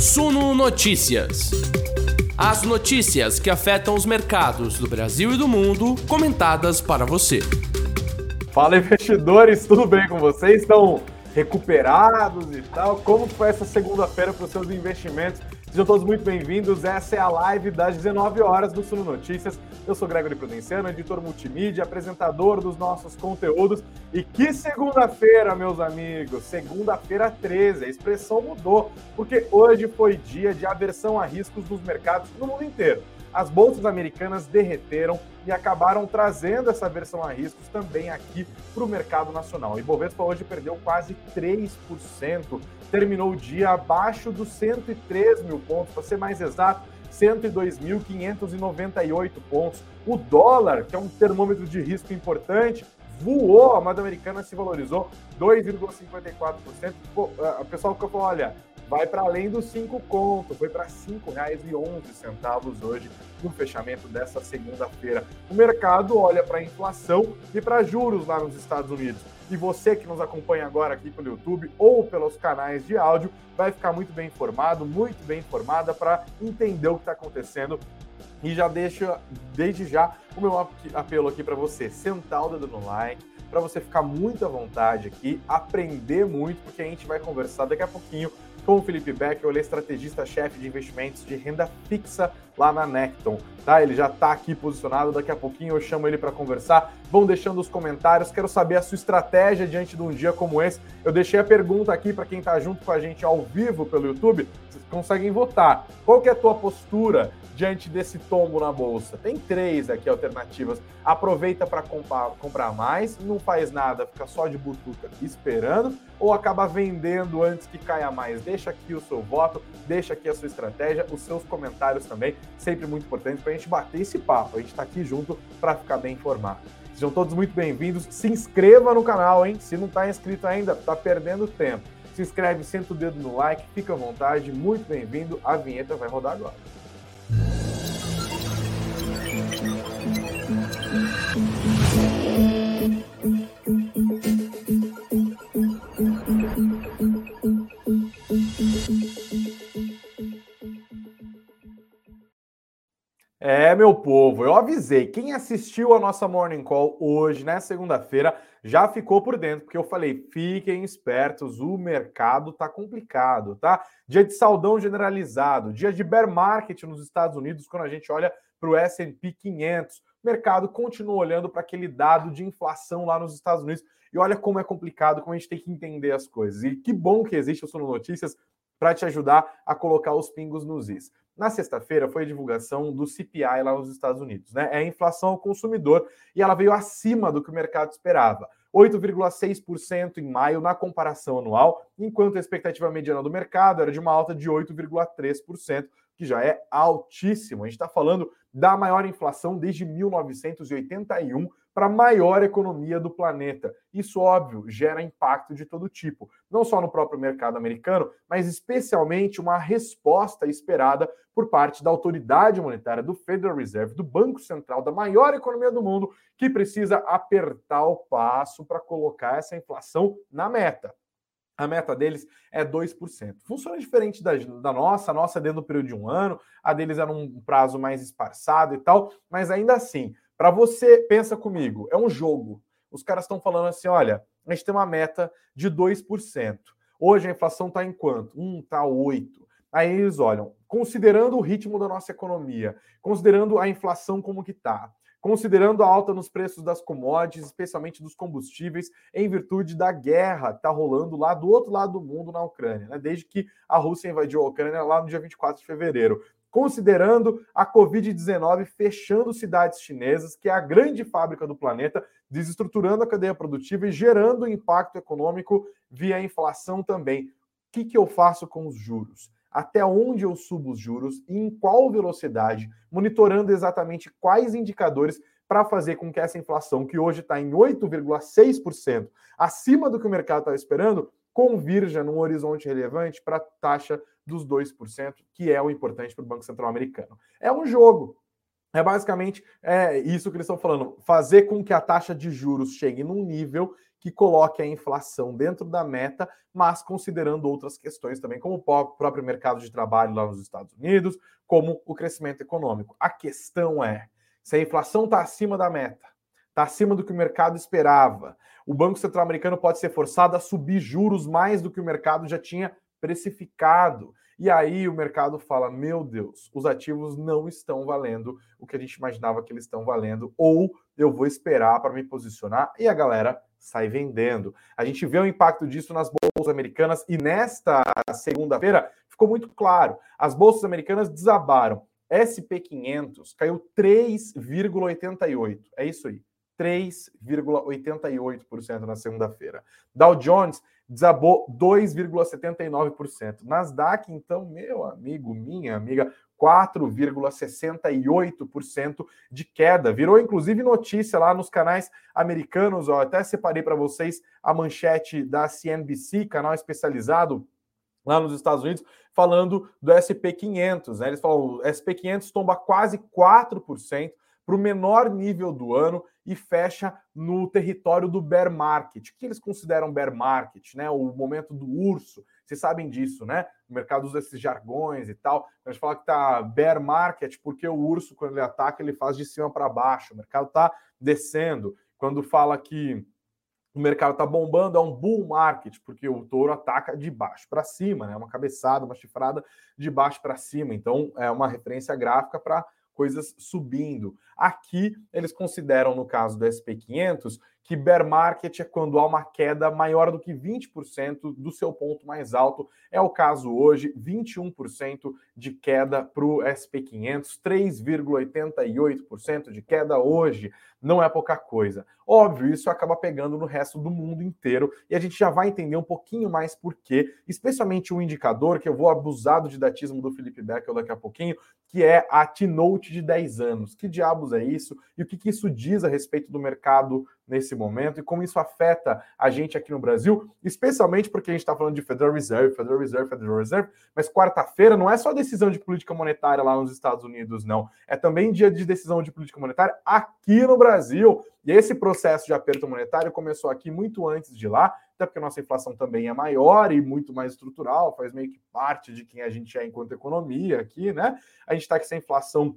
Suno Notícias. As notícias que afetam os mercados do Brasil e do mundo, comentadas para você. Fala investidores, tudo bem com vocês? Estão recuperados e tal? Como foi essa segunda-feira para os seus investimentos? Sejam todos muito bem-vindos. Essa é a live das 19 horas do Suno Notícias. Eu sou Gregory Prudenciano, editor multimídia, apresentador dos nossos conteúdos. E que segunda-feira, meus amigos! Segunda-feira 13. A expressão mudou, porque hoje foi dia de aversão a riscos dos mercados no mundo inteiro as bolsas americanas derreteram e acabaram trazendo essa versão a riscos também aqui para o mercado nacional. O Ibovespa hoje perdeu quase 3%, terminou o dia abaixo dos 103 mil pontos, para ser mais exato, 102.598 pontos. O dólar, que é um termômetro de risco importante, voou, a moeda americana se valorizou 2,54%. O pessoal ficou falando, olha, vai para além dos 5 contos, foi para R$ 5,11 hoje no fechamento dessa segunda-feira. O mercado olha para a inflação e para juros lá nos Estados Unidos. E você que nos acompanha agora aqui pelo YouTube ou pelos canais de áudio vai ficar muito bem informado, muito bem informada para entender o que está acontecendo. E já deixo desde já o meu apelo aqui para você, sentar o dedo no like, para você ficar muito à vontade aqui, aprender muito, porque a gente vai conversar daqui a pouquinho com o Felipe Becker, ele é estrategista-chefe de investimentos de renda fixa lá na Necton, tá? Ele já está aqui posicionado, daqui a pouquinho eu chamo ele para conversar. Vão deixando os comentários, quero saber a sua estratégia diante de um dia como esse. Eu deixei a pergunta aqui para quem está junto com a gente ao vivo pelo YouTube, vocês conseguem votar. Qual que é a tua postura diante desse tombo na bolsa? Tem três aqui alternativas. Aproveita para comprar, comprar mais, não faz nada, fica só de butuca esperando, ou acaba vendendo antes que caia mais? Deixa aqui o seu voto, deixa aqui a sua estratégia, os seus comentários também, sempre muito importante para a gente bater esse papo. A gente está aqui junto para ficar bem informado. Sejam todos muito bem-vindos. Se inscreva no canal, hein? Se não está inscrito ainda, está perdendo tempo. Se inscreve, senta o dedo no like, fica à vontade, muito bem-vindo. A vinheta vai rodar agora. É, meu povo, eu avisei. Quem assistiu a nossa Morning Call hoje, na segunda-feira, já ficou por dentro, porque eu falei: fiquem espertos, o mercado tá complicado, tá? Dia de saldão generalizado, dia de bear market nos Estados Unidos, quando a gente olha para o SP 500. O mercado continua olhando para aquele dado de inflação lá nos Estados Unidos. E olha como é complicado, como a gente tem que entender as coisas. E que bom que existe o Sono Notícias para te ajudar a colocar os pingos nos is. Na sexta-feira foi a divulgação do CPI lá nos Estados Unidos, né? É a inflação ao consumidor e ela veio acima do que o mercado esperava. 8,6% em maio na comparação anual, enquanto a expectativa mediana do mercado era de uma alta de 8,3%, que já é altíssimo. A gente está falando da maior inflação desde 1981 para a maior economia do planeta. Isso, óbvio, gera impacto de todo tipo, não só no próprio mercado americano, mas especialmente uma resposta esperada por parte da autoridade monetária do Federal Reserve, do Banco Central, da maior economia do mundo, que precisa apertar o passo para colocar essa inflação na meta. A meta deles é 2%. Funciona diferente da, da nossa, a nossa é dentro do período de um ano, a deles era um prazo mais esparçado e tal, mas ainda assim, para você, pensa comigo, é um jogo. Os caras estão falando assim: olha, a gente tem uma meta de 2%. Hoje a inflação está em quanto? Um, está 8%. Aí eles olham, considerando o ritmo da nossa economia, considerando a inflação como que está, considerando a alta nos preços das commodities, especialmente dos combustíveis, em virtude da guerra que está rolando lá do outro lado do mundo na Ucrânia, né? desde que a Rússia invadiu a Ucrânia lá no dia 24 de fevereiro. Considerando a Covid-19 fechando cidades chinesas, que é a grande fábrica do planeta, desestruturando a cadeia produtiva e gerando impacto econômico via inflação também. O que, que eu faço com os juros? até onde eu subo os juros e em qual velocidade, monitorando exatamente quais indicadores para fazer com que essa inflação, que hoje está em 8,6%, acima do que o mercado está esperando, convirja num horizonte relevante para a taxa dos 2%, que é o importante para o Banco Central americano. É um jogo. É basicamente é, isso que eles estão falando: fazer com que a taxa de juros chegue num nível que coloque a inflação dentro da meta, mas considerando outras questões também, como o próprio mercado de trabalho lá nos Estados Unidos, como o crescimento econômico. A questão é: se a inflação está acima da meta, está acima do que o mercado esperava, o Banco Central americano pode ser forçado a subir juros mais do que o mercado já tinha precificado. E aí o mercado fala: meu Deus, os ativos não estão valendo o que a gente imaginava que eles estão valendo, ou eu vou esperar para me posicionar e a galera sai vendendo. A gente vê o impacto disso nas bolsas americanas e nesta segunda-feira ficou muito claro. As bolsas americanas desabaram. SP500 caiu 3,88. É isso aí. 3,88% na segunda-feira. Dow Jones desabou 2,79%. Nasdaq, então, meu amigo, minha amiga, 4,68% de queda. Virou inclusive notícia lá nos canais americanos, ó, até separei para vocês a manchete da CNBC, canal especializado lá nos Estados Unidos, falando do SP500, né? Eles falam, o SP500 tomba quase 4%, para o menor nível do ano e fecha no território do bear market. Que eles consideram bear market? Né? O momento do urso. Vocês sabem disso, né? O mercado usa esses jargões e tal. A gente fala que tá bear market porque o urso, quando ele ataca, ele faz de cima para baixo. O mercado está descendo. Quando fala que o mercado está bombando, é um bull market, porque o touro ataca de baixo para cima, né? Uma cabeçada, uma chifrada de baixo para cima. Então, é uma referência gráfica para coisas subindo. Aqui, eles consideram, no caso do SP500, que bear market é quando há uma queda maior do que 20% do seu ponto mais alto. É o caso hoje, 21% de queda para o SP500, 3,88% de queda hoje. Não é pouca coisa. Óbvio, isso acaba pegando no resto do mundo inteiro e a gente já vai entender um pouquinho mais por quê, especialmente um indicador que eu vou abusar do didatismo do Felipe Becker daqui a pouquinho, que é a T-Note de 10 anos. Que diabos é isso e o que, que isso diz a respeito do mercado nesse momento e como isso afeta a gente aqui no Brasil, especialmente porque a gente está falando de Federal Reserve, Federal Reserve, Federal Reserve, mas quarta-feira não é só decisão de política monetária lá nos Estados Unidos, não. É também dia de decisão de política monetária aqui no Brasil. E esse processo de aperto monetário começou aqui muito antes de lá, até porque a nossa inflação também é maior e muito mais estrutural, faz meio que parte de quem a gente é enquanto economia aqui, né? A gente está com essa inflação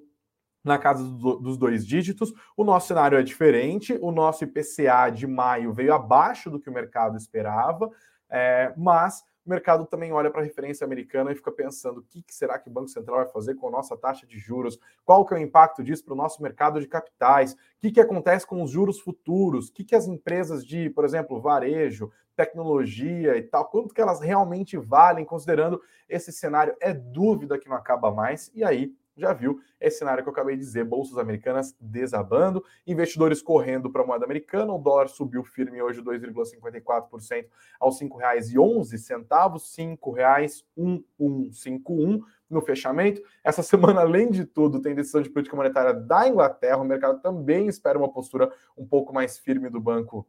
na casa dos dois dígitos. O nosso cenário é diferente. O nosso IPCA de maio veio abaixo do que o mercado esperava, é, mas o mercado também olha para a referência americana e fica pensando o que, será que o Banco Central vai fazer com a nossa taxa de juros, qual que é o impacto disso para o nosso mercado de capitais, o que, que acontece com os juros futuros, o que, que as empresas de, por exemplo, varejo, tecnologia e tal, quanto que elas realmente valem, considerando esse cenário, é dúvida que não acaba mais, e aí já viu esse cenário que eu acabei de dizer, bolsas americanas desabando, investidores correndo para a moeda americana, o dólar subiu firme hoje 2,54% aos R$ 5,11, R$ 5,1151 no fechamento. Essa semana, além de tudo, tem decisão de política monetária da Inglaterra, o mercado também espera uma postura um pouco mais firme do Banco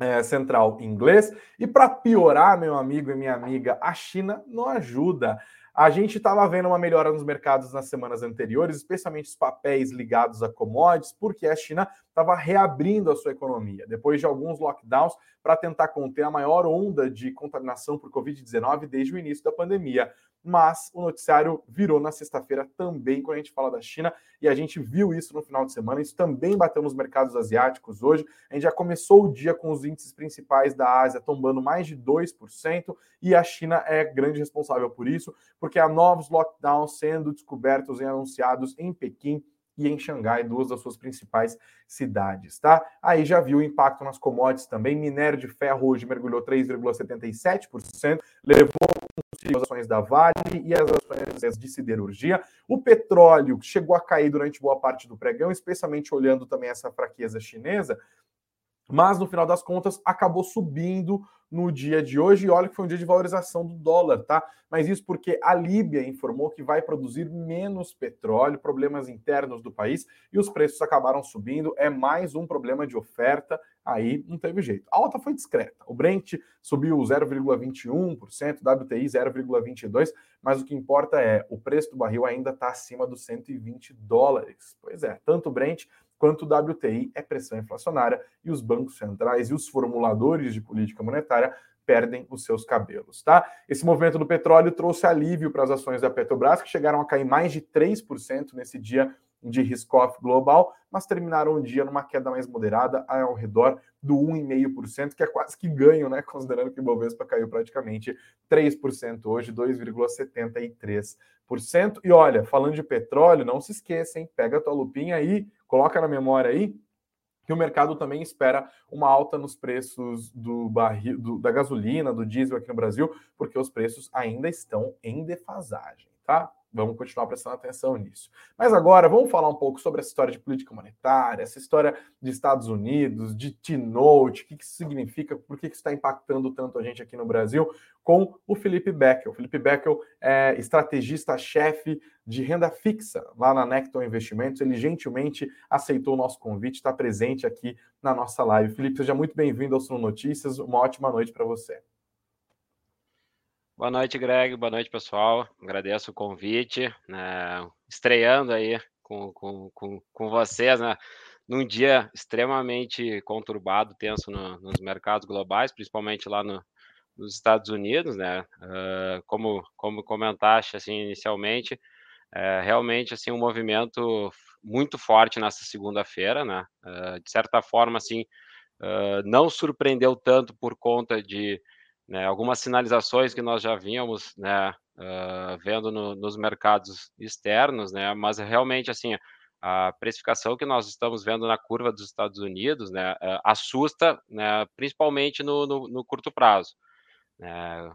é, central inglês. E para piorar, meu amigo e minha amiga, a China não ajuda. A gente estava vendo uma melhora nos mercados nas semanas anteriores, especialmente os papéis ligados a commodities, porque a China estava reabrindo a sua economia, depois de alguns lockdowns, para tentar conter a maior onda de contaminação por Covid-19 desde o início da pandemia mas o noticiário virou na sexta-feira também quando a gente fala da China e a gente viu isso no final de semana. Isso também bateu nos mercados asiáticos hoje. A gente já começou o dia com os índices principais da Ásia tombando mais de 2% e a China é grande responsável por isso, porque há novos lockdowns sendo descobertos e anunciados em Pequim e em Xangai, duas das suas principais cidades, tá? Aí já viu o impacto nas commodities também. Minério de ferro hoje mergulhou 3,77%, levou as ações da Vale e as ações de siderurgia. O petróleo chegou a cair durante boa parte do pregão, especialmente olhando também essa fraqueza chinesa, mas no final das contas acabou subindo no dia de hoje. E olha que foi um dia de valorização do dólar, tá? Mas isso porque a Líbia informou que vai produzir menos petróleo, problemas internos do país, e os preços acabaram subindo. É mais um problema de oferta, aí não teve jeito. A alta foi discreta. O Brent subiu 0,21%, WTI 0,22%, mas o que importa é o preço do barril ainda está acima dos 120 dólares. Pois é, tanto o Brent quanto o WTI é pressão inflacionária e os bancos centrais e os formuladores de política monetária perdem os seus cabelos, tá? Esse movimento do petróleo trouxe alívio para as ações da Petrobras, que chegaram a cair mais de 3% nesse dia de risk-off global, mas terminaram o dia numa queda mais moderada, ao redor do 1,5%, que é quase que ganho, né? Considerando que o Bovespa caiu praticamente 3% hoje, 2,73%. E olha, falando de petróleo, não se esqueça, hein? Pega a tua lupinha aí, coloca na memória aí, que o mercado também espera uma alta nos preços do barril, do, da gasolina, do diesel aqui no Brasil, porque os preços ainda estão em defasagem, tá? Vamos continuar prestando atenção nisso. Mas agora vamos falar um pouco sobre essa história de política monetária, essa história de Estados Unidos, de T-Note, o que isso significa, por que isso está impactando tanto a gente aqui no Brasil, com o Felipe Beckel. O Felipe Beckel é estrategista-chefe de renda fixa lá na Necton Investimentos. Ele gentilmente aceitou o nosso convite, está presente aqui na nossa live. Felipe, seja muito bem-vindo ao Suno Notícias. Uma ótima noite para você. Boa noite, Greg. Boa noite, pessoal. Agradeço o convite. Né? Estreando aí com, com, com, com vocês, né? num dia extremamente conturbado, tenso no, nos mercados globais, principalmente lá no, nos Estados Unidos, né? Uh, como, como comentaste assim inicialmente, é realmente assim um movimento muito forte nessa segunda-feira, né? Uh, de certa forma, assim, uh, não surpreendeu tanto por conta de né, algumas sinalizações que nós já vínhamos né, uh, vendo no, nos mercados externos, né, mas realmente assim a precificação que nós estamos vendo na curva dos Estados Unidos né, uh, assusta, né, principalmente no, no, no, curto prazo. Né.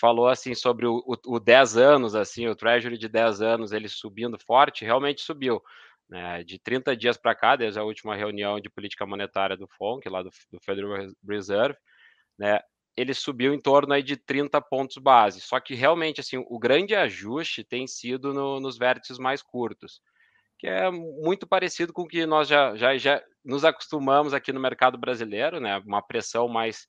falou assim sobre o, o, o 10 anos, assim, o Treasury de 10 anos ele subindo forte, realmente subiu. Né, de 30 dias para cá, desde a última reunião de política monetária do FONC, lá do, do Federal Reserve, né, ele subiu em torno aí de 30 pontos base. Só que realmente assim, o grande ajuste tem sido no, nos vértices mais curtos, que é muito parecido com o que nós já, já, já nos acostumamos aqui no mercado brasileiro, né? Uma pressão mais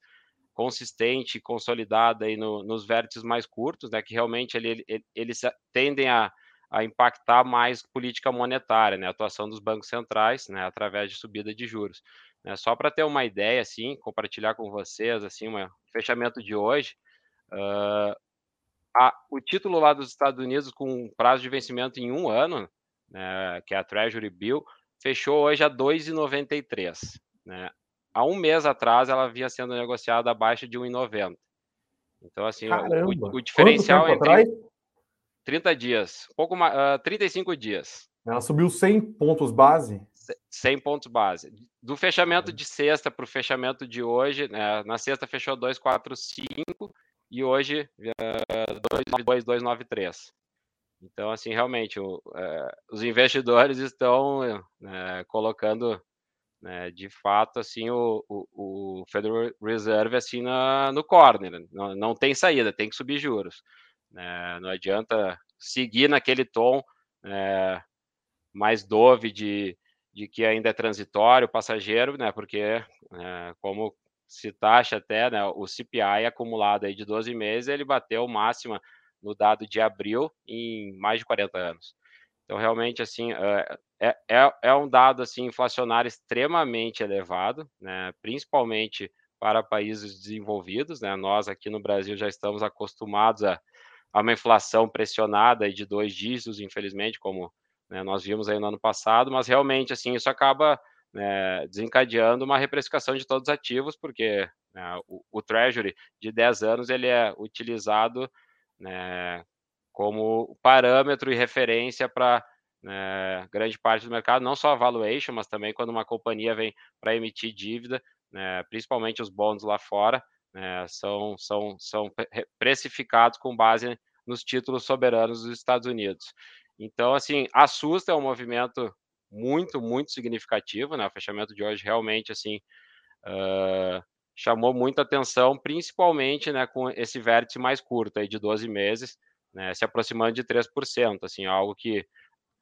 consistente, consolidada aí no, nos vértices mais curtos, né? Que realmente ele, ele, eles tendem a, a impactar mais política monetária, né? A atuação dos bancos centrais, né? Através de subida de juros. Né? Só para ter uma ideia, assim, compartilhar com vocês, assim, um fechamento de hoje, uh, a, o título lá dos Estados Unidos com prazo de vencimento em um ano, né, que é a Treasury Bill, fechou hoje a 2,93. Né? Há um mês atrás ela vinha sendo negociada abaixo de 1,90. Então, assim, o, o, diferencial entre atrás? 30 dias, pouco mais, uh, 35 dias. Ela subiu 100 pontos base? 100 pontos base. Do fechamento de sexta para o fechamento de hoje, né, na sexta fechou 245 e hoje uh, 292, Então, assim, realmente, o, uh, os investidores estão uh, colocando, né, de fato, assim, o, o, o, Federal Reserve assim na, no corner. Não, não tem saída, tem que subir juros. Né? Não adianta seguir naquele tom né, mais dove de de que ainda é transitório, passageiro, né? Porque, é, como se taxa até, né, o CPI acumulado aí de 12 meses, ele bateu máxima no dado de abril em mais de 40 anos. Então, realmente, assim, é, é, é, é um dado, assim, inflacionário extremamente elevado, né, principalmente para países desenvolvidos, né, nós aqui no Brasil já estamos acostumados a, a uma inflação pressionada de dois dígitos, infelizmente, como né, nós vimos aí no ano passado, mas realmente assim isso acaba né, desencadeando uma reprecificação de todos os ativos, porque né, o, o, Treasury de 10 anos ele é utilizado né, como parâmetro e referência para né, grande parte do mercado, não só a valuation, mas também quando uma companhia vem para emitir dívida, né, principalmente os bonds lá fora, né, são, são, são precificados com base nos títulos soberanos dos Estados Unidos. Então, assim, assusta, é um movimento muito, muito significativo, né? O fechamento de hoje realmente, assim, uh, chamou muita atenção, principalmente, né, com esse vértice mais curto, aí, de 12 meses, né, se aproximando de 3%, assim, algo que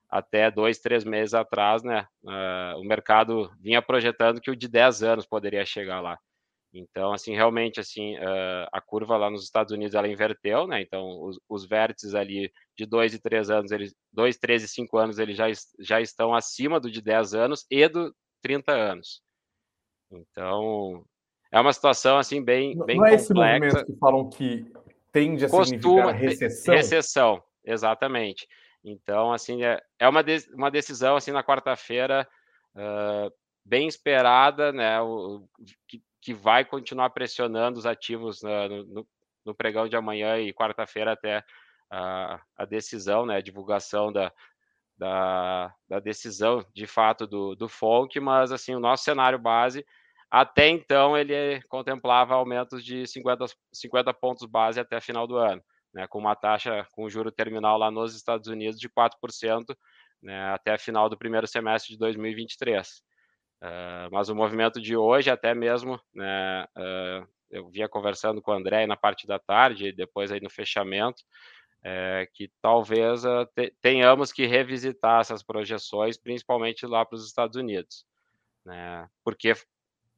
até dois, três meses atrás, né, uh, o mercado vinha projetando que o de 10 anos poderia chegar lá. Então, assim, realmente, assim, uh, a curva lá nos Estados Unidos, ela inverteu, né? Então, os, os vértices ali de 2 e 3 anos, eles, 2, 3 e 5 anos, eles já, já estão acima do de 10 anos e do 30 anos. Então, é uma situação, assim, bem, bem Não é esse movimento que falam que tende a Costuma, significar recessão? Recessão, exatamente. Então, assim, é, é uma, de, uma decisão, assim, na quarta-feira, uh, bem esperada, né? O, que, que vai continuar pressionando os ativos no, no, pregão de amanhã e quarta-feira até a, a, decisão, né, a divulgação da, da, da, decisão de fato do, do FONC, mas assim, o nosso cenário base, até então, ele contemplava aumentos de 50, 50 pontos base até final do ano, né, com uma taxa com juro terminal lá nos Estados Unidos de 4%, né, até final do primeiro semestre de 2023. Uh, mas o movimento de hoje, até mesmo, né, uh, eu vinha conversando com o André na parte da tarde, depois aí no fechamento, é, que talvez uh, te, tenhamos que revisitar essas projeções, principalmente lá para os Estados Unidos, né, porque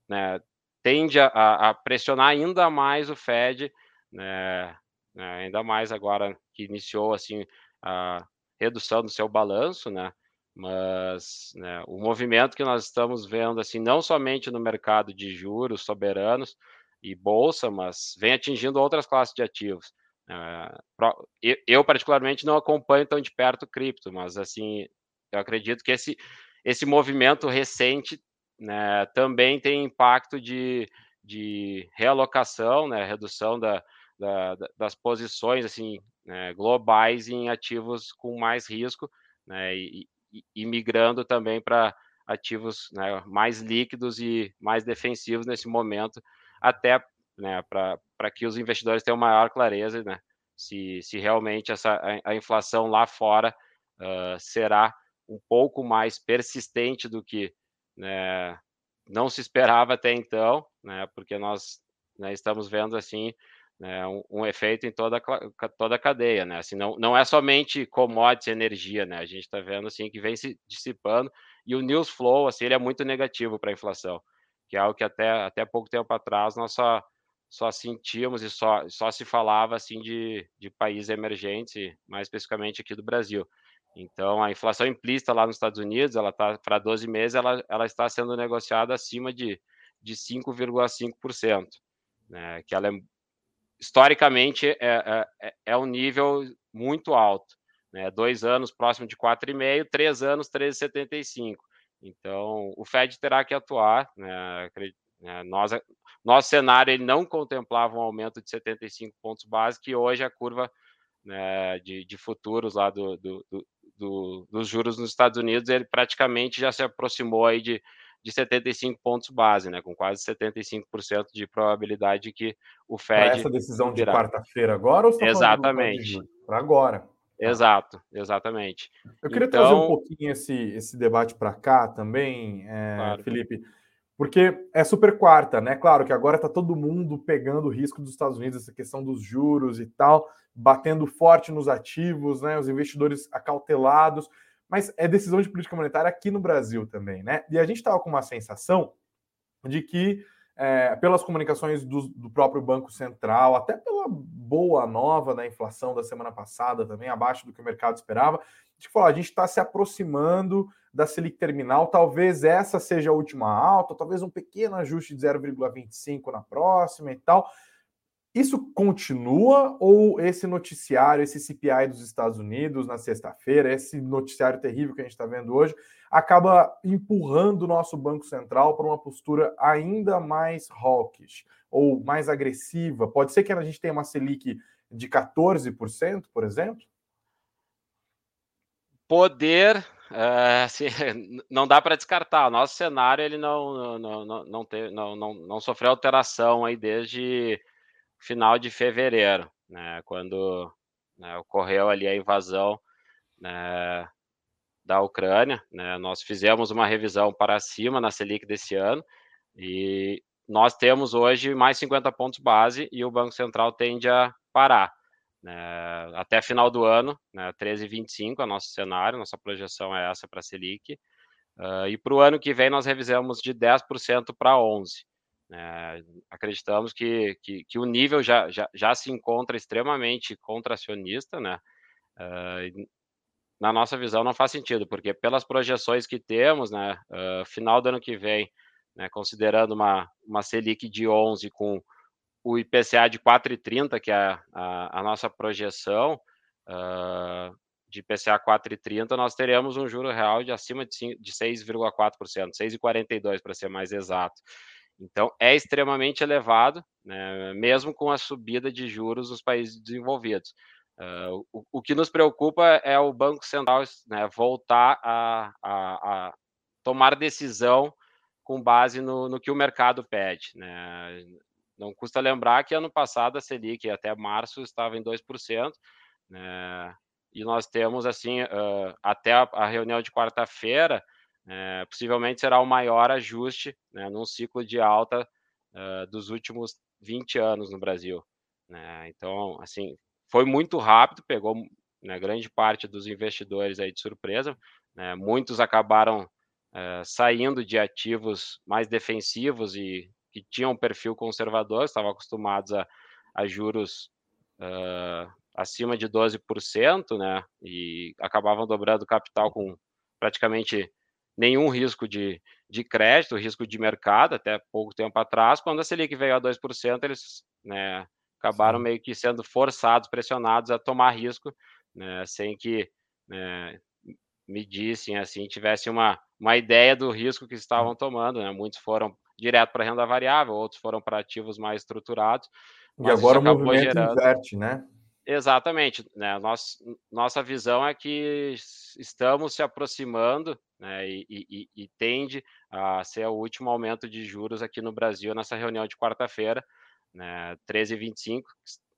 né, tende a, a, pressionar ainda mais o Fed, né, né, ainda mais agora que iniciou assim a redução do seu balanço, né, mas né, o movimento que nós estamos vendo, assim, não somente no mercado de juros soberanos e bolsa, mas vem atingindo outras classes de ativos. Uh, eu, particularmente, não acompanho tão de perto cripto, mas, assim, eu acredito que esse, esse movimento recente né, também tem impacto de, de realocação, né, redução da, da, das posições assim, né, globais em ativos com mais risco, né, e, e migrando também para ativos né, mais líquidos e mais defensivos nesse momento, até né, para que os investidores tenham maior clareza né, se, se realmente essa, a, a inflação lá fora uh, será um pouco mais persistente do que né, não se esperava até então, né, porque nós né, estamos vendo assim né, um, um, efeito em toda, toda a cadeia, né? Assim, não, não é somente commodities energia, né? A gente está vendo assim que vem se dissipando e o news flow assim ele é muito negativo para a inflação, que é algo que até até pouco tempo atrás nós só só sentíamos e só só se falava assim de, de países emergentes, mais especificamente aqui do Brasil. Então, a inflação implícita lá nos Estados Unidos, ela está para 12 meses, ela, ela está sendo negociada acima de, de 5,5%, né? Que ela é historicamente é, é, é, é um nível muito alto. Né? Dois anos próximo de 4,5, três anos 13,75. Então, o Fed terá que atuar. Né? né? Nós, nosso cenário ele não contemplava um aumento de 75 pontos base, que hoje a curva né, de, de, futuros lá do, do, do, dos juros nos Estados Unidos, ele praticamente já se aproximou aí de de 75 pontos base, né, com quase 75% de probabilidade que o Fed. Para essa decisão de quarta-feira agora ou Exatamente. Para agora. Exato, exatamente. Eu queria então... trazer um pouquinho esse, esse debate para cá também, é, claro. Felipe, porque é super quarta, né? Claro que agora está todo mundo pegando o risco dos Estados Unidos, essa questão dos juros e tal, batendo forte nos ativos, né? Os investidores acautelados mas é decisão de política monetária aqui no Brasil também, né? E a gente estava com uma sensação de que, é, pelas comunicações do, do, próprio Banco Central, até pela boa nova da inflação da semana passada, também abaixo do que o mercado esperava, a gente falou, a gente está se aproximando da Selic terminal, talvez essa seja a última alta, talvez um pequeno ajuste de 0,25 na próxima e tal. Isso continua ou esse noticiário, esse CPI dos Estados Unidos na sexta-feira, esse noticiário terrível que a gente está vendo hoje, acaba empurrando o nosso Banco Central para uma postura ainda mais hawkish ou mais agressiva? Pode ser que a gente tenha uma Selic de 14%, por exemplo? Poder, assim, não dá para descartar. O nosso cenário ele não, não, não, não, teve, não, não, não sofreu alteração aí desde final de fevereiro, né, quando né, ocorreu ali a invasão né, da Ucrânia. Né, nós fizemos uma revisão para cima na Selic desse ano e nós temos hoje mais 50 pontos base e o Banco Central tende a parar. Né, até final do ano, né, 13,25 é o nosso cenário, nossa projeção é essa para a Selic. Uh, e para o ano que vem nós revisamos de 10% para 11%. É, acreditamos que, que, que, o nível já, já, já se encontra extremamente contracionista, né? Uh, na nossa visão não faz sentido, porque pelas projeções que temos, né, uh, final do ano que vem, né, considerando uma, uma Selic de 11 com o IPCA de 4,30, que é a, a, a nossa projeção, uh, de IPCA 4,30, nós teremos um juro real de acima de, de 6,4%, 6,42% para ser mais exato. Então, é extremamente elevado, né, mesmo com a subida de juros nos países desenvolvidos. Uh, o, o, que nos preocupa é o Banco Central né, voltar a, a, a, tomar decisão com base no, no, que o mercado pede. Né? Não custa lembrar que ano passado a Selic até março estava em 2%, né? e nós temos assim uh, até a, a, reunião de quarta-feira, uh, possivelmente será o maior ajuste né, num ciclo de alta uh, dos últimos 20 anos no Brasil. Né? Então, assim, foi muito rápido, pegou né, grande parte dos investidores aí de surpresa. Né, muitos acabaram é, saindo de ativos mais defensivos e que tinham um perfil conservador, estavam acostumados a, a juros uh, acima de 12%, né, e acabavam dobrando capital com praticamente nenhum risco de, de crédito, risco de mercado, até pouco tempo atrás. Quando a Selic veio a 2%, eles né, acabaram Sim. meio que sendo forçados, pressionados a tomar risco, né, sem que né, me dissem assim, tivessem uma, uma ideia do risco que estavam tomando. Né? Muitos foram direto para renda variável, outros foram para ativos mais estruturados. E agora o movimento gerando... inverte, né? Exatamente. Né? Nossa, visão é que estamos se aproximando né? e, e, e tende a ser o último aumento de juros aqui no Brasil nessa reunião de quarta-feira né, 13,25,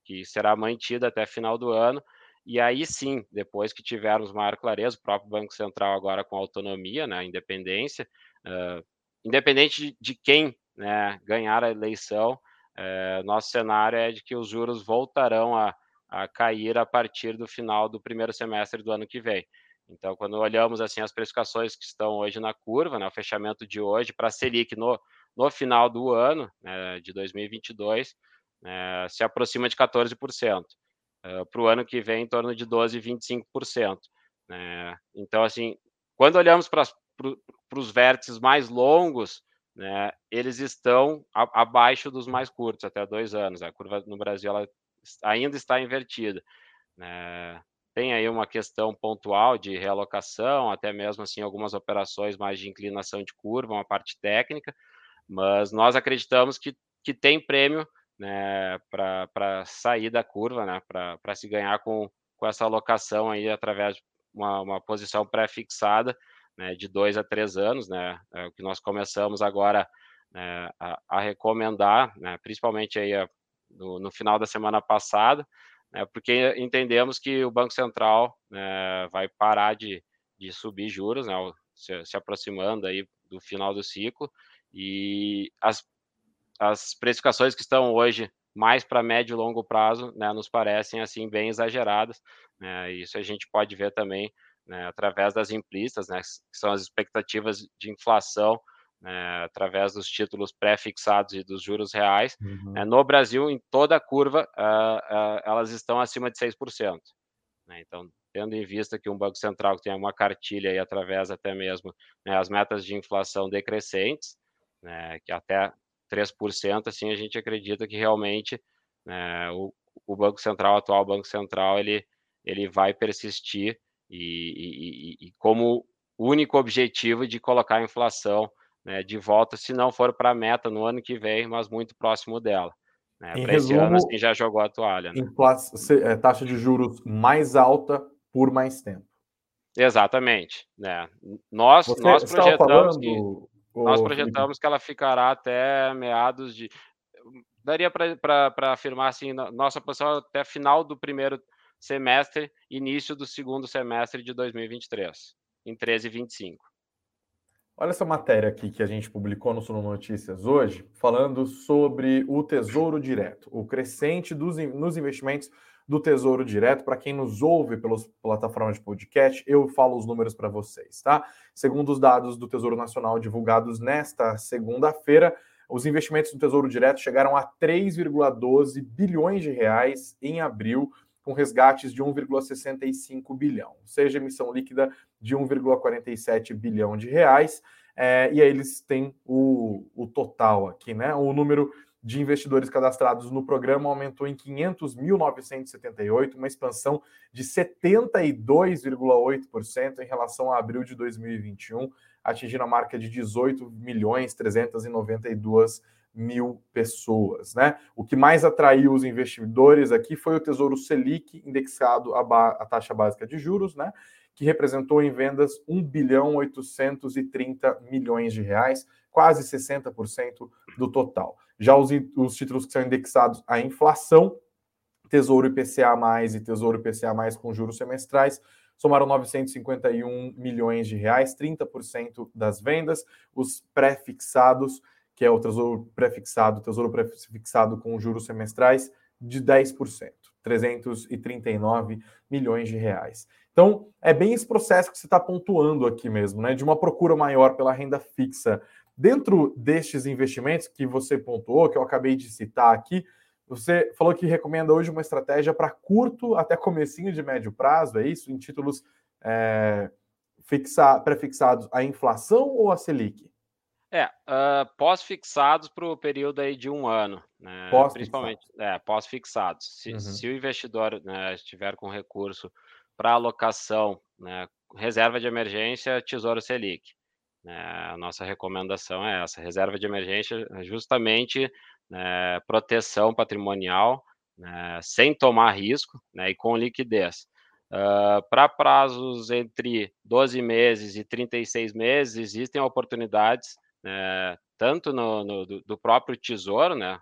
que será mantida até final do ano. E aí sim, depois que tivermos maior clareza, o próprio Banco Central agora com autonomia, né, independência, uh, independente de, de quem né, ganhar a eleição, uh, nosso cenário é de que os juros voltarão a, a cair a partir do final do primeiro semestre do ano que vem. Então, quando olhamos assim as precificações que estão hoje na curva, né, o fechamento de hoje para a Selic no, no final do ano né, de 2022 né, se aproxima de 14%. Uh, para o ano que vem, em torno de 12, 25%. Né? Então, assim, quando olhamos para os vértices mais longos, né, eles estão a, abaixo dos mais curtos, até dois anos. A curva no Brasil ela ainda está invertida. Né? Tem aí uma questão pontual de realocação, até mesmo assim algumas operações mais de inclinação de curva, uma parte técnica, mas nós acreditamos que, que tem prêmio né, para sair da curva, né, para se ganhar com, com essa alocação aí através de uma, uma posição pré-fixada né, de dois a três anos, né, é o que nós começamos agora né, a, a, recomendar, né, principalmente aí a, no, no, final da semana passada, né, porque entendemos que o Banco Central né, vai parar de, de subir juros, né, se, se aproximando aí do final do ciclo, e as, as precificações que estão hoje mais para médio e longo prazo, né, nos parecem assim bem exageradas. Né, isso a gente pode ver também né, através das implistas, que são as expectativas de inflação né, através dos títulos pré-fixados e dos juros reais. Uhum. Né, no Brasil, em toda a curva, uh, uh, elas estão acima de 6%. Né, então, tendo em vista que um Banco Central que tem uma cartilha aí através até mesmo né, as metas de inflação decrescentes, né, que até 3%, assim, a gente acredita que realmente né, o, o, Banco Central, o atual Banco Central, ele, ele vai persistir e, e, e como único objetivo de colocar a inflação né, de volta, se não for para a meta no ano que vem, mas muito próximo dela. Né? Para esse ano, assim, já jogou a toalha. Né? É, taxa de juros mais alta por mais tempo. Exatamente. Né? Nós, nós projetamos falando... que nós projetamos que ela ficará até meados de. Daria para afirmar assim, nossa posição até final do primeiro semestre, início do segundo semestre de 2023, em 13,25. Olha essa matéria aqui que a gente publicou no Sono Notícias hoje, falando sobre o Tesouro Direto, o crescente dos, nos investimentos do Tesouro Direto. Para quem nos ouve pelas plataformas de podcast, eu falo os números para vocês, tá? Segundo os dados do Tesouro Nacional divulgados nesta segunda-feira, Os investimentos no Tesouro Direto chegaram a 3,12 bilhões de reais em abril, com resgates de 1,65 bilhão, ou seja, emissão líquida de 1,47 bilhão de reais. É, e aí eles têm o, o total aqui, né? O número de investidores cadastrados no programa aumentou em 500.978, uma expansão de 72,8% em relação a abril de 2021, atingindo a marca de 18 milhões 392 mil pessoas, né? O que mais atraiu os investidores aqui foi o Tesouro Selic, indexado à, taxa básica de juros, né? Que representou em vendas 1 bilhão 830 milhões de reais, quase 60% do total. Já os, os títulos que são indexados à inflação, Tesouro IPCA+, e Tesouro IPCA+, com juros semestrais, somaram 951 milhões de reais, 30% das vendas. Os pré-fixados, que é o Tesouro pré-fixado, Tesouro pré-fixado com juros semestrais, de 10%, 339 milhões de reais. Então, é bem esse processo que você está pontuando aqui mesmo, né? De uma procura maior pela renda fixa Dentro destes investimentos que você pontuou, que eu acabei de citar aqui, você falou que recomenda hoje uma estratégia para curto até comecinho de médio prazo, é isso? Em títulos é, fixa, prefixados à inflação ou à Selic? É, uh, pós-fixados para o período aí de um ano, né? pós principalmente é, pós-fixados. Se, uhum. se, o investidor né, estiver com recurso para alocação, né, reserva de emergência, Tesouro Selic. Né, a nossa recomendação é essa: reserva de emergência, é justamente né, proteção patrimonial, né, sem tomar risco né, e com liquidez. Uh, Para prazos entre 12 meses e 36 meses, existem oportunidades, né, tanto no, no, do próprio Tesouro, né,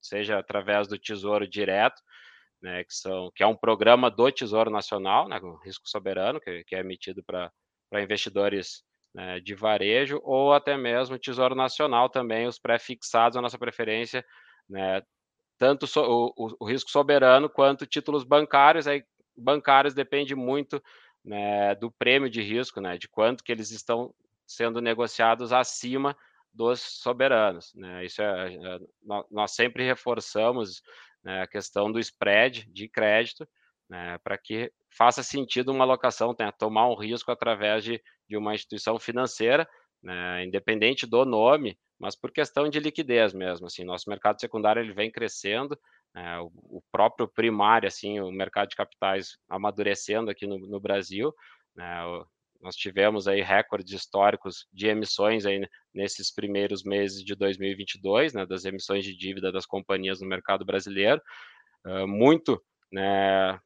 seja através do Tesouro Direto, né, que, são, que é um programa do Tesouro Nacional, né, risco soberano, que, que é emitido para investidores né, de varejo ou até mesmo Tesouro Nacional também, os pré-fixados, a nossa preferência, né, tanto so, o, o, risco soberano quanto títulos bancários, aí bancários depende muito né, do prêmio de risco, né, de quanto que eles estão sendo negociados acima dos soberanos. Né? Isso é, é, nós sempre reforçamos né, a questão do spread de crédito, né, para que faça sentido uma alocação, tenha, tomar um risco através de, de uma instituição financeira, né, independente do nome, mas por questão de liquidez mesmo. Assim, nosso mercado secundário ele vem crescendo, né, o, o, próprio primário, assim, o mercado de capitais amadurecendo aqui no, no Brasil. Né, nós tivemos aí recordes históricos de emissões aí nesses primeiros meses de 2022, né, das emissões de dívida das companhias no mercado brasileiro, uh, muito né,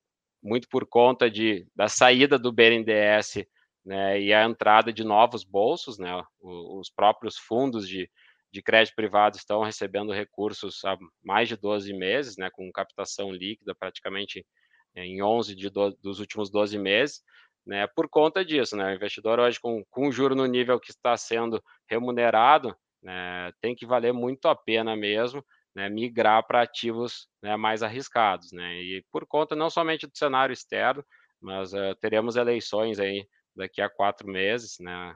muito por conta de, da saída do BNDES né, e a entrada de novos bolsos, né, os próprios fundos de, de crédito privado estão recebendo recursos há mais de 12 meses, né, com captação líquida praticamente em 11 de do, dos últimos 12 meses, né, por conta disso. Né, o investidor hoje, com, com juro no nível que está sendo remunerado, né, tem que valer muito a pena mesmo né, migrar para ativos né, mais arriscados, né, e por conta não somente do cenário externo, mas uh, teremos eleições aí daqui a quatro meses, né,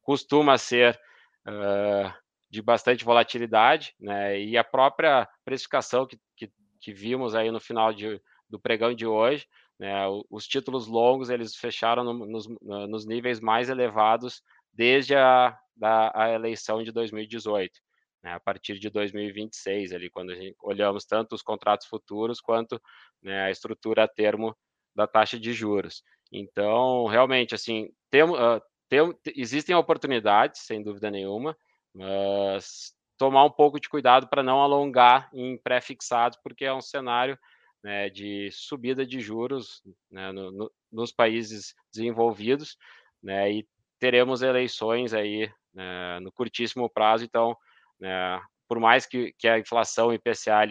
costuma ser uh, de bastante volatilidade, né, e a própria precificação que, que, que vimos aí no final de, do pregão de hoje, né, os títulos longos eles fecharam no, nos, nos níveis mais elevados desde a da, a eleição de 2018 né, a partir de 2026, ali, quando olhamos tanto os contratos futuros quanto né, a estrutura a termo da taxa de juros. Então, realmente, assim, tem, uh, tem, existem oportunidades, sem dúvida nenhuma, mas tomar um pouco de cuidado para não alongar em pré-fixados, porque é um cenário né, de subida de juros né, no, no, nos países desenvolvidos, né, e teremos eleições aí né, no curtíssimo prazo, então né? Por mais que, que a inflação IPCA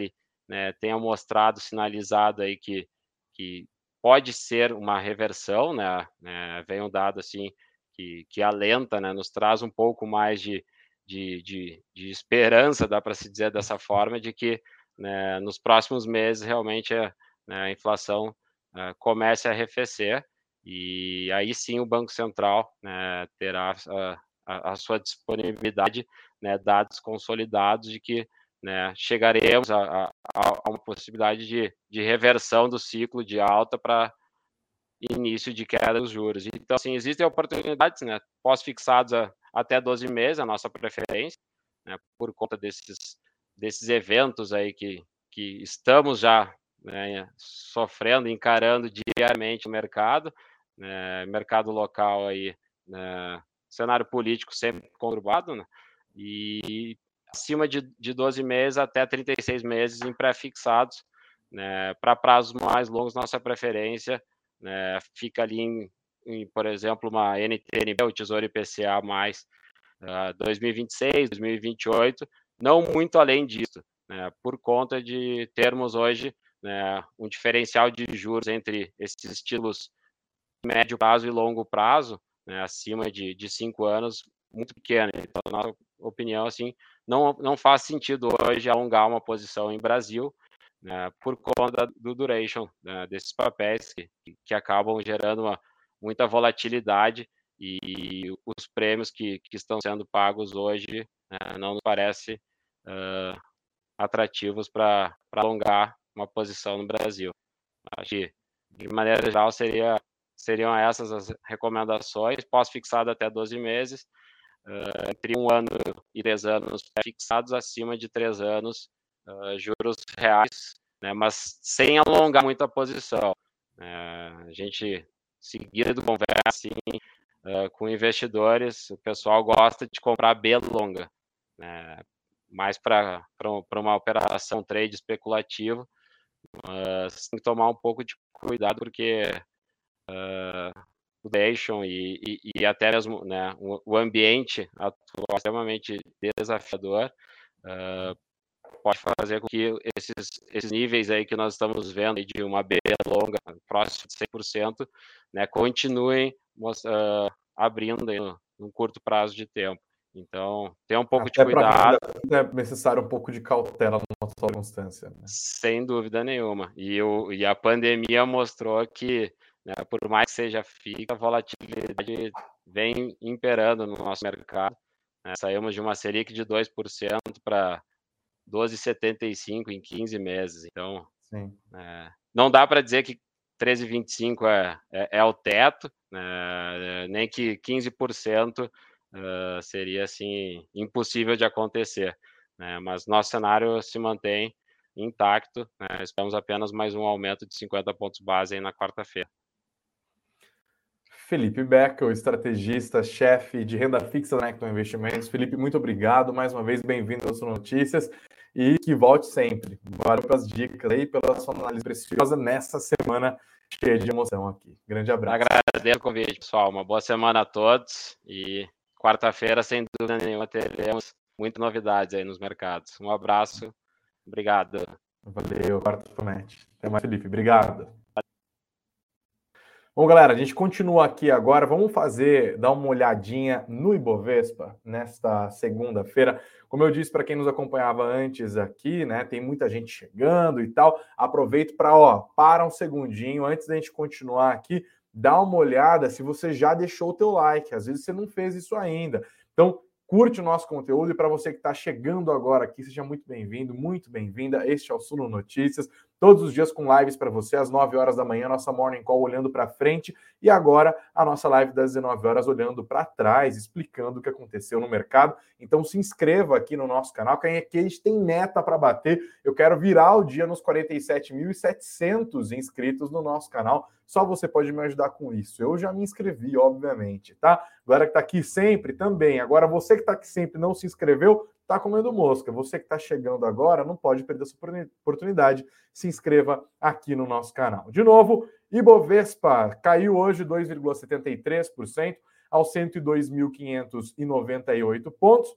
né, tenha mostrado, sinalizado aí que, que pode ser uma reversão, né, vem um dado assim que, que alenta, nos traz um pouco mais de, de, de, de esperança, dá para se dizer dessa forma, de que né, nos próximos meses realmente a, né, a inflação uh, comece a arrefecer e aí sim o Banco Central né, terá a, a sua disponibilidade, né, dados consolidados de que né, chegaremos a, a, a, uma possibilidade de, de reversão do ciclo de alta para início de queda dos juros. Então, assim, existem oportunidades, né, pós-fixados até 12 meses, a nossa preferência, né, por conta desses, desses eventos aí que, que estamos já né, sofrendo, encarando diariamente o mercado, né, mercado local aí, né, cenário político sempre conturbado, né, e acima de, de 12 meses até 36 meses em pré-fixados, né, para prazos mais longos, nossa preferência né, fica ali em, em, por exemplo, uma NTNB, o Tesouro IPCA mais uh, 2026, 2028, não muito além disso, né, por conta de termos hoje né, um diferencial de juros entre esses estilos médio prazo e longo prazo, né, acima de, de cinco anos, muito pequeno. Então, na nossa opinião, assim, não, não faz sentido hoje alongar uma posição em Brasil, né, por conta do duration né, desses papéis que, que acabam gerando uma, muita volatilidade e os prêmios que, que estão sendo pagos hoje né, não nos parece uh, atrativos para alongar uma posição no Brasil. Acho que, de maneira geral, seria, seriam essas as recomendações, pós-fixado até 12 meses, uh, entre um ano e três anos fixados, acima de três anos, uh, juros reais, né, mas sem alongar muito a posição. Uh, a gente, seguido conversa assim, com investidores, o pessoal gosta de comprar B longa, né, mais para uma operação trade especulativo, mas tem que tomar um pouco de cuidado porque uh, o duration e, e, até mesmo né, o, ambiente atual é extremamente desafiador, uh, pode fazer com que esses, esses níveis aí que nós estamos vendo de uma B longa, próximo de 100%, né, continuem uh, abrindo no, num curto prazo de tempo. Então, tenha um pouco Até de cuidado. É necessário um pouco de cautela numa circunstância. Né? Sem dúvida nenhuma. E, o, e a pandemia mostrou que, né, por mais que seja fixa, a volatilidade vem imperando no nosso mercado. Né? Saímos de uma Selic de 2% para 12,75 em 15 meses. Então, é, não dá para dizer que 13,25 é, é, é o teto, né, nem que 15% uh, seria assim impossível de acontecer. Né, mas nosso cenário se mantém intacto. Né, esperamos apenas mais um aumento de 50 pontos base na quarta-feira. Felipe Beckel, estrategista, chefe de renda fixa da Necton Investimentos. Felipe, muito obrigado. Mais uma vez, bem-vindo às notícias e que volte sempre. Valeu pelas dicas aí, pela sua análise preciosa nessa semana cheia de emoção aqui. Grande abraço. Agradeço o convite, pessoal. Uma boa semana a todos e quarta-feira, sem dúvida nenhuma, teremos muitas novidades aí nos mercados. Um abraço. Obrigado. Valeu, quarta promete. Até mais, Felipe. Obrigado. Bom, galera, a gente continua aqui agora. Vamos fazer, dar uma olhadinha no Ibovespa nesta segunda-feira. Como eu disse para quem nos acompanhava antes aqui, né? Tem muita gente chegando e tal. Aproveito para, ó, para um segundinho antes da gente continuar aqui, dá uma olhada se você já deixou o teu like. Às vezes você não fez isso ainda. Então, curte o nosso conteúdo e para você que está chegando agora aqui, seja muito bem-vindo, muito bem-vinda. Este é o Suno Notícias, todos os dias com lives para você às 9 horas da manhã, nossa morning call olhando para frente e agora a nossa live das 19 horas olhando para trás, explicando o que aconteceu no mercado. Então se inscreva aqui no nosso canal, que aqui a gente tem meta para bater. Eu quero virar o dia nos 47.700 inscritos no nosso canal. Só você pode me ajudar com isso. Eu já me inscrevi, obviamente, tá? Agora que está aqui sempre também. Agora você que está aqui sempre não se inscreveu, está comendo mosca. Você que está chegando agora não pode perder essa oportunidade. Se inscreva aqui no nosso canal. De novo, Ibovespa caiu hoje 2,73% aos 102.598 pontos.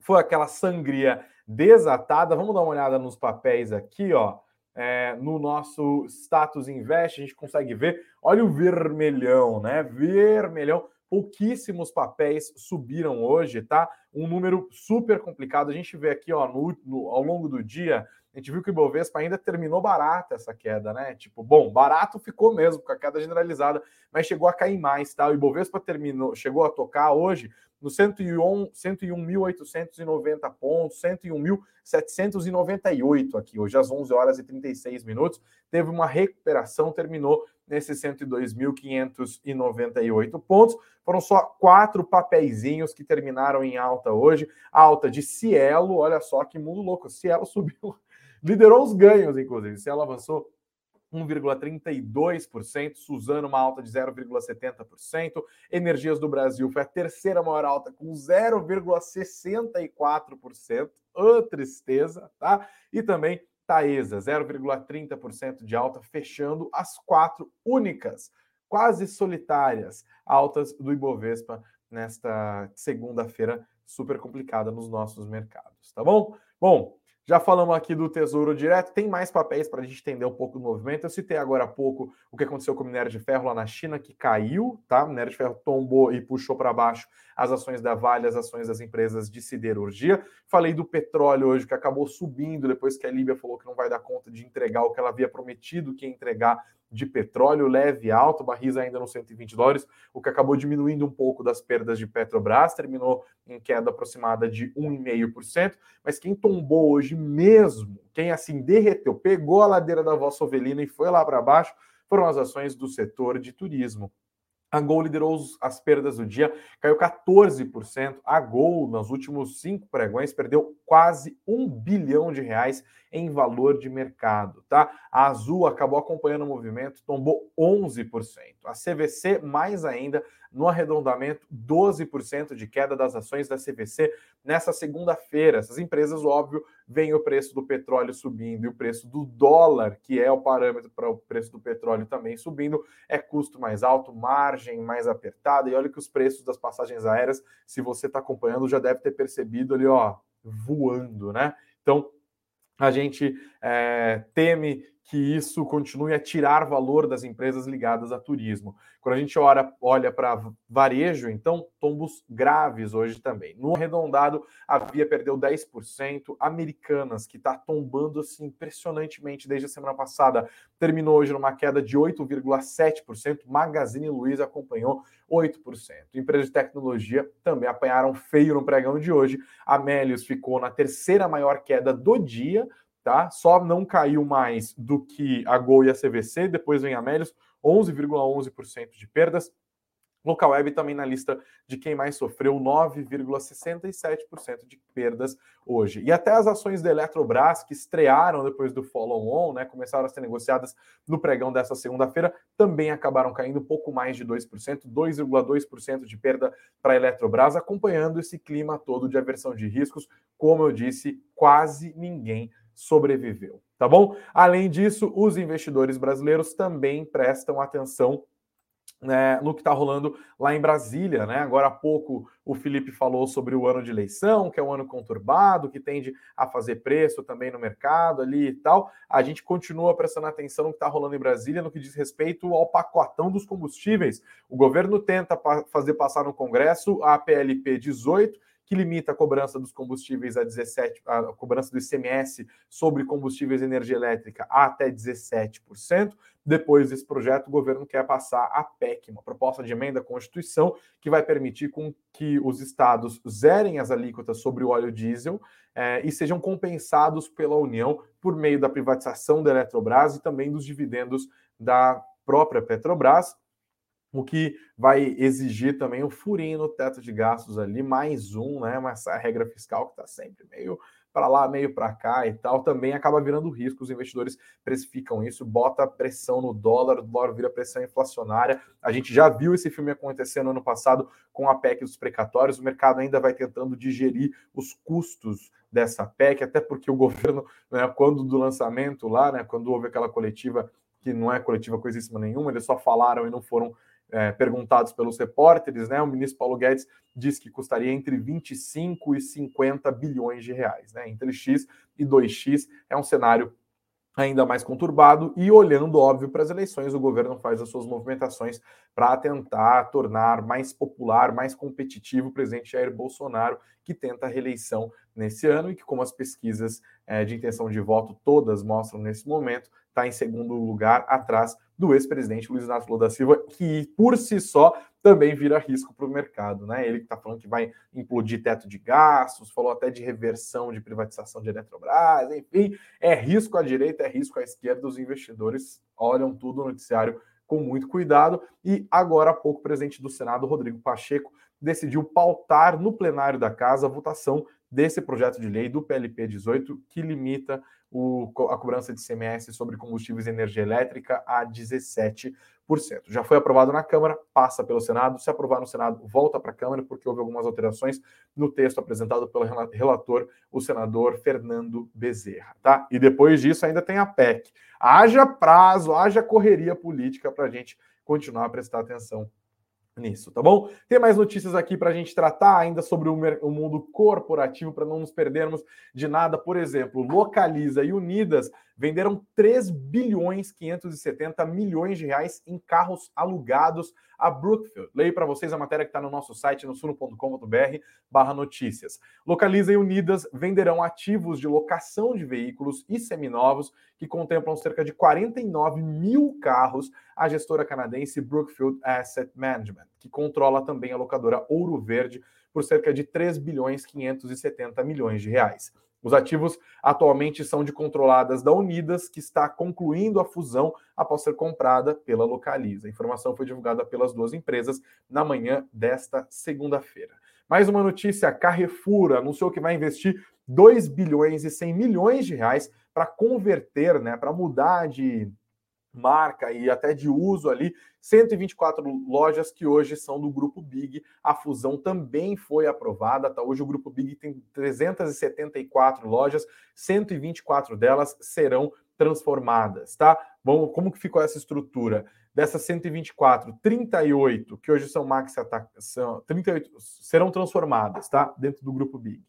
Foi aquela sangria desatada. Vamos dar uma olhada nos papéis aqui, ó é, no nosso status invest, a gente consegue ver, olha o vermelhão, né? Vermelhão, pouquíssimos papéis subiram hoje, tá? Um número super complicado. A gente vê aqui, ó, no, no, ao longo do dia, a gente viu que o Ibovespa ainda terminou barato essa queda, né? Tipo, bom, barato ficou mesmo, com a queda generalizada, mas chegou a cair mais, tá? O Ibovespa terminou, chegou a tocar hoje no 101.890 pontos, 101.798 aqui, hoje às 11 horas e 36 minutos. Teve uma recuperação, terminou nesses 102.598 pontos. Foram só quatro papeizinhos que terminaram em alta hoje. Alta de Cielo, olha só que mundo louco. Cielo subiu, liderou os ganhos, inclusive. Cielo avançou 1,32%, Suzano uma alta de 0,70%, Energias do Brasil foi a terceira maior alta com 0,64%, ô tristeza, tá? E também Taesa, 0,30% de alta, fechando as quatro únicas, quase solitárias altas do Ibovespa nesta segunda-feira super complicada nos nossos mercados, tá bom? Bom, já falamos aqui do Tesouro Direto, tem mais papéis para a gente entender um pouco do movimento. Eu citei agora há pouco o que aconteceu com o minério de ferro lá na China, que caiu, tá? O minério de ferro tombou e puxou para baixo as ações da Vale, as ações das empresas de siderurgia. Falei do petróleo hoje, que acabou subindo depois que a Líbia falou que não vai dar conta de entregar o que ela havia prometido que ia entregar de petróleo leve alto, barris ainda nos 120 dólares, o que acabou diminuindo um pouco das perdas de Petrobras, terminou em queda aproximada de 1,5%, mas quem tombou hoje mesmo, quem assim derreteu, pegou a ladeira da vossa ovelina e foi lá para baixo, foram as ações do setor de turismo. A Gol liderou as perdas do dia, caiu 14%. A Gol, nos últimos cinco pregões, perdeu quase um bilhão de reais em valor de mercado, tá? A Azul acabou acompanhando o movimento, tombou 11%. A CVC, mais ainda, no arredondamento, 12% de queda das ações da CVC nessa segunda-feira. Essas empresas, óbvio, vem o preço do petróleo subindo e o preço do dólar, que é o parâmetro para o preço do petróleo também subindo, é custo mais alto, margem mais apertada. E olha que os preços das passagens aéreas, se você está acompanhando, já deve ter percebido ali, ó, voando, né? Então, a gente é, teme que isso continue a tirar valor das empresas ligadas a turismo. Quando a gente olha, para varejo, então, tombos graves hoje também. No arredondado, a Via perdeu 10%, Americanas, que está tombando assim, impressionantemente desde a semana passada, terminou hoje numa queda de 8,7%, Magazine Luiza acompanhou 8%. Empresas de tecnologia também apanharam feio no pregão de hoje, a Melius ficou na terceira maior queda do dia, tá? Só não caiu mais do que a Gol e a CVC, depois vem a Melios, 11,11% de perdas. Local Web também na lista de quem mais sofreu, 9,67% de perdas hoje. E até as ações da Eletrobras, que estrearam depois do follow-on, né, começaram a ser negociadas no pregão dessa segunda-feira, também acabaram caindo pouco mais de 2%, 2,2% de perda para a Eletrobras, acompanhando esse clima todo de aversão de riscos. Como eu disse, quase ninguém sobreviveu, tá bom? Além disso, os investidores brasileiros também prestam atenção né, no que está rolando lá em Brasília, né? Agora há pouco o Felipe falou sobre o ano de eleição, que é um ano conturbado, que tende a fazer preço também no mercado ali e tal. A gente continua prestando atenção no que está rolando em Brasília no que diz respeito ao pacotão dos combustíveis. O governo tenta pa fazer passar no Congresso a PLP 18, que limita a cobrança dos combustíveis a 17, a cobrança do ICMS sobre combustíveis e energia elétrica a até 17%. Depois desse projeto, o governo quer passar a PEC, uma proposta de emenda à Constituição que vai permitir com que os estados zerem as alíquotas sobre o óleo diesel eh, e sejam compensados pela União por meio da privatização da Eletrobras e também dos dividendos da própria Petrobras o que vai exigir também um furinho no teto de gastos ali, mais um, né? Mas a regra fiscal que está sempre meio para lá, meio para cá e tal, também acaba virando risco. Os investidores precificam isso, bota pressão no dólar, o dólar vira pressão inflacionária. A gente já viu esse filme acontecer no ano passado com a PEC dos precatórios. O mercado ainda vai tentando digerir os custos dessa PEC, até porque o governo, né, quando do lançamento lá, né, quando houve aquela coletiva que não é coletiva coisíssima nenhuma, eles só falaram e não foram é, perguntados pelos repórteres, né, o ministro Paulo Guedes disse que custaria entre 25 e 50 bilhões de reais. Né, entre X e 2X é um cenário ainda mais conturbado e olhando, óbvio, para as eleições, o governo faz as suas movimentações para tentar tornar mais popular, mais competitivo o presidente Jair Bolsonaro, que tenta a reeleição nesse ano e que, como as pesquisas é, de intenção de voto todas mostram nesse momento, está em segundo lugar atrás do ex-presidente Luiz Inácio Lula da Silva, que por si só também vira risco para o mercado. Né? Ele que está falando que vai implodir teto de gastos, falou até de reversão de privatização de Eletrobras, enfim, é risco à direita, é risco à esquerda, os investidores olham tudo no noticiário com muito cuidado. E agora há pouco, o presidente do Senado, Rodrigo Pacheco, decidiu pautar no plenário da casa a votação desse projeto de lei do PLP 18, que limita o, a cobrança de CMS sobre combustíveis e energia elétrica a 17%. Já foi aprovado na Câmara, passa pelo Senado. Se aprovar no Senado, volta para a Câmara, porque houve algumas alterações no texto apresentado pelo relator, o senador Fernando Bezerra. Tá? E depois disso, ainda tem a PEC. Haja prazo, haja correria política para a gente continuar a prestar atenção nisso, tá bom? Tem mais notícias aqui para a gente tratar ainda sobre o, mundo corporativo, para não nos perdermos de nada. Por exemplo, Localiza e Unidas venderam 3 bilhões 570 milhões de reais em carros alugados a Brookfield. Leio para vocês a matéria que está no nosso site, no suno.com.br barra notícias. Localiza e Unidas venderão ativos de locação de veículos e seminovos que contemplam cerca de 49 mil carros à gestora canadense Brookfield Asset Management, que controla também a locadora Ouro Verde por cerca de 3 bilhões 570 milhões de reais. Os ativos atualmente são de controladas da Unidas, que está concluindo a fusão após ser comprada pela Localiza. A informação foi divulgada pelas duas empresas na manhã desta segunda-feira. Mais uma notícia: Carrefour anunciou que vai investir 2 bilhões e 100 milhões de reais para converter, né, para mudar de marca e até de uso ali, 124 lojas que hoje são do Grupo Big. A fusão também foi aprovada, tá? Hoje o Grupo Big tem 374 lojas, 124 delas serão transformadas, tá? Vamos, como que ficou essa estrutura? Dessas 124, 38 que hoje são Max são 38 serão transformadas, tá? Dentro do Grupo Big.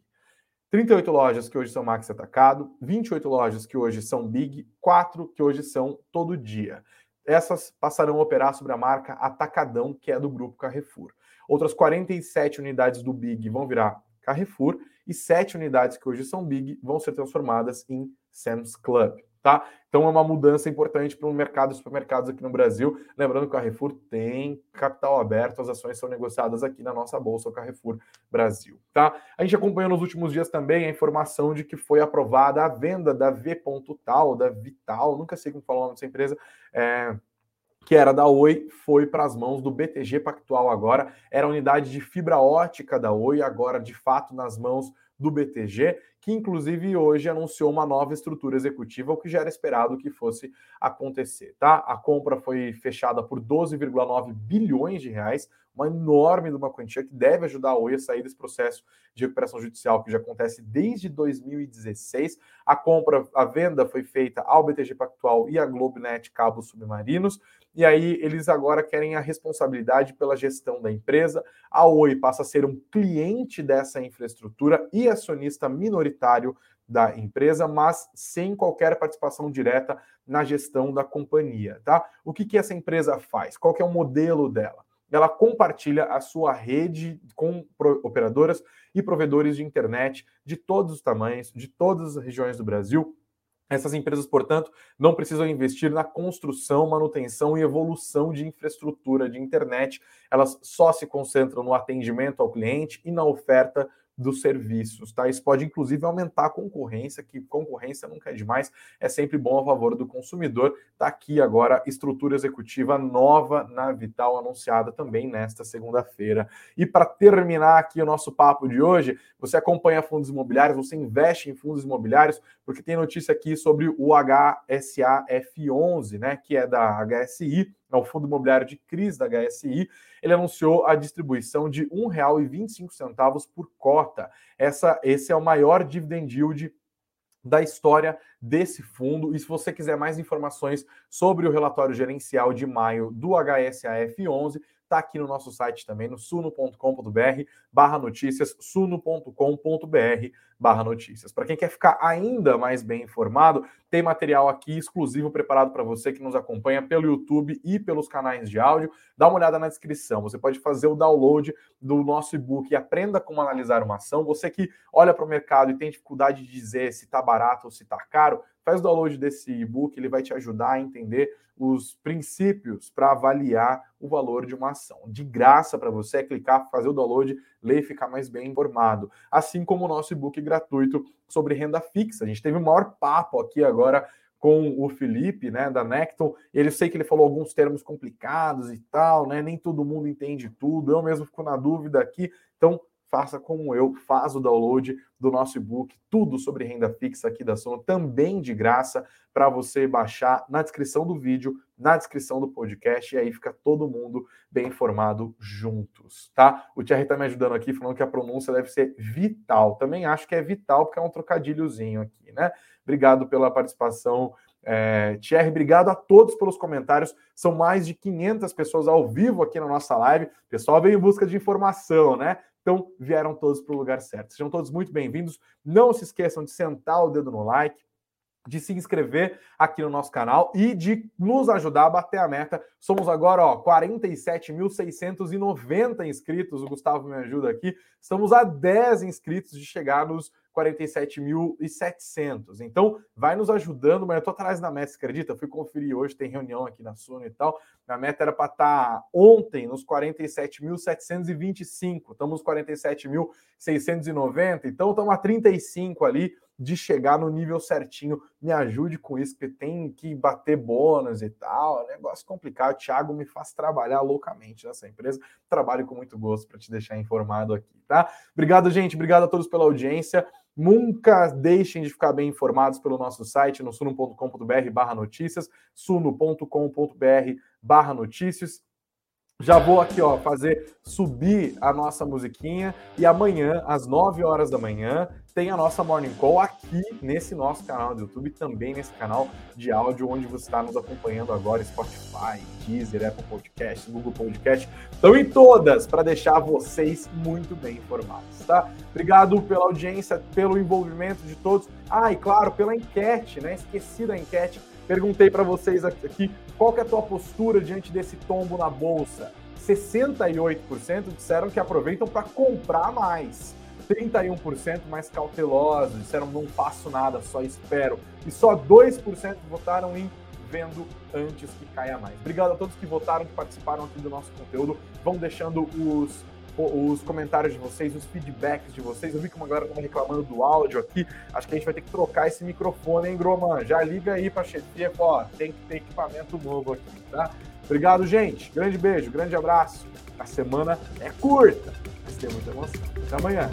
38 lojas que hoje são Max Atacado, 28 lojas que hoje são Big, 4 que hoje são Todo Dia. Essas passarão a operar sobre a marca Atacadão, que é do grupo Carrefour. Outras 47 unidades do Big vão virar Carrefour e 7 unidades que hoje são Big vão ser transformadas em Sam's Club tá? Então é uma mudança importante para o mercado de supermercados aqui no Brasil. Lembrando que o Carrefour tem capital aberto, as ações são negociadas aqui na nossa bolsa, o Carrefour Brasil, tá? A gente acompanhou nos últimos dias também a informação de que foi aprovada a venda da V.Tal, da Vital, nunca sei como falar o nome dessa empresa, é, que era da Oi, foi para as mãos do BTG Pactual agora. Era a unidade de fibra ótica da Oi, agora de fato nas mãos do BTG que inclusive hoje anunciou uma nova estrutura executiva, o que já era esperado que fosse acontecer, tá? A compra foi fechada por 12,9 bilhões de reais, uma enorme uma quantia que deve ajudar a Oi a sair desse processo de recuperação judicial que já acontece desde 2016. A compra, a venda foi feita ao BTG Pactual e à Globenet Cabos Submarinos, e aí eles agora querem a responsabilidade pela gestão da empresa. A Oi passa a ser um cliente dessa infraestrutura e acionista minoritário da empresa, mas sem qualquer participação direta na gestão da companhia, tá? O que, que essa empresa faz? Qual que é o modelo dela? Ela compartilha a sua rede com operadoras e provedores de internet de todos os tamanhos, de todas as regiões do Brasil, essas empresas, portanto, não precisam investir na construção, manutenção e evolução de infraestrutura de internet. Elas só se concentram no atendimento ao cliente e na oferta dos serviços, tá? Isso pode inclusive aumentar a concorrência, que concorrência nunca é demais, é sempre bom a favor do consumidor. Tá aqui agora estrutura executiva nova na Vital anunciada também nesta segunda-feira. E para terminar aqui o nosso papo de hoje, você acompanha fundos imobiliários, você investe em fundos imobiliários, porque tem notícia aqui sobre o HSAF11, né, que é da HSI é o Fundo Imobiliário de Crise da HSI, ele anunciou a distribuição de R$ 1,25 por cota. Essa, esse é o maior dividend yield da história desse fundo. E se você quiser mais informações sobre o relatório gerencial de maio do HSAF 11, está aqui no nosso site também, no suno.com.br barra notícias, suno.com.br barra notícias. Para quem quer ficar ainda mais bem informado, tem material aqui exclusivo preparado para você que nos acompanha pelo YouTube e pelos canais de áudio. Dá uma olhada na descrição. Você pode fazer o download do nosso e-book e aprenda como analisar uma ação. Você que olha para o mercado e tem dificuldade de dizer se está barato ou se está caro, faz o download desse e-book, ele vai te ajudar a entender os princípios para avaliar o valor de uma ação. De graça para você é clicar, fazer o download, ler e ficar mais bem informado. Assim como o nosso e-book gratuito sobre renda fixa. A gente teve o maior papo aqui agora com o Felipe, né, da Necton. Ele sei que ele falou alguns termos complicados e tal, né? Nem todo mundo entende tudo. Eu mesmo fico na dúvida aqui. Então, faça como eu, faz o download do nosso e-book, tudo sobre renda fixa aqui da Sono, também de graça, para você baixar na descrição do vídeo, na descrição do podcast, e aí fica todo mundo bem informado juntos, tá? O Thierry tá me ajudando aqui, falando que a pronúncia deve ser vital. Também acho que é vital, porque é um trocadilhozinho aqui, né? Obrigado pela participação, é, Thierry, obrigado a todos pelos comentários. São mais de 500 pessoas ao vivo aqui na nossa live. O pessoal veio em busca de informação, né? Então, vieram todos para o lugar certo. Sejam todos muito bem-vindos. Não se esqueçam de sentar o dedo no like, de se inscrever aqui no nosso canal e de nos ajudar a bater a meta. Somos agora, ó, 47.690 inscritos. O Gustavo me ajuda aqui. Estamos a 10 inscritos de chegar nos 47.700. Então, vai nos ajudando, mas eu tô atrás da meta, você acredita? Eu fui conferir hoje, tem reunião aqui na Suno e tal. A meta era para estar tá ontem nos 47.725. Estamos nos 47.690, então estamos a 35 ali de chegar no nível certinho. Me ajude com isso, porque tem que bater bônus e tal. É negócio complicado. O Thiago me faz trabalhar loucamente nessa empresa. Trabalho com muito gosto para te deixar informado aqui, tá? Obrigado, gente. Obrigado a todos pela audiência. Nunca deixem de ficar bem informados pelo nosso site no suno.com.br barra notícias, suno.com.br barra notícias. Já vou aqui, ó, fazer subir a nossa musiquinha e amanhã, às 9 horas da manhã, tem a nossa Morning Call aqui nesse nosso canal do YouTube, também nesse canal de áudio, onde você está nos acompanhando agora, Spotify, Deezer, Apple Podcast, Google Podcast. Estão em todas para deixar vocês muito bem informados, tá? Obrigado pela audiência, pelo envolvimento de todos. Ah, e claro, pela enquete, né? Esqueci da enquete Perguntei para vocês aqui qual é a tua postura diante desse tombo na bolsa. 68% disseram que aproveitam para comprar mais. 31% mais cautelosos, disseram não faço nada, só espero. E só 2% votaram em vendo antes que caia mais. Obrigado a todos que votaram, que participaram aqui do nosso conteúdo. Vão deixando os os comentários de vocês, os feedbacks de vocês. Eu vi que uma galera estava reclamando do áudio aqui. Acho que a gente vai ter que trocar esse microfone, hein, Groman? Já liga aí para a chefia, ó, tem que ter equipamento novo aqui, tá? Obrigado, gente. Grande beijo, grande abraço. A semana é curta, mas tem muita emoção. Até amanhã.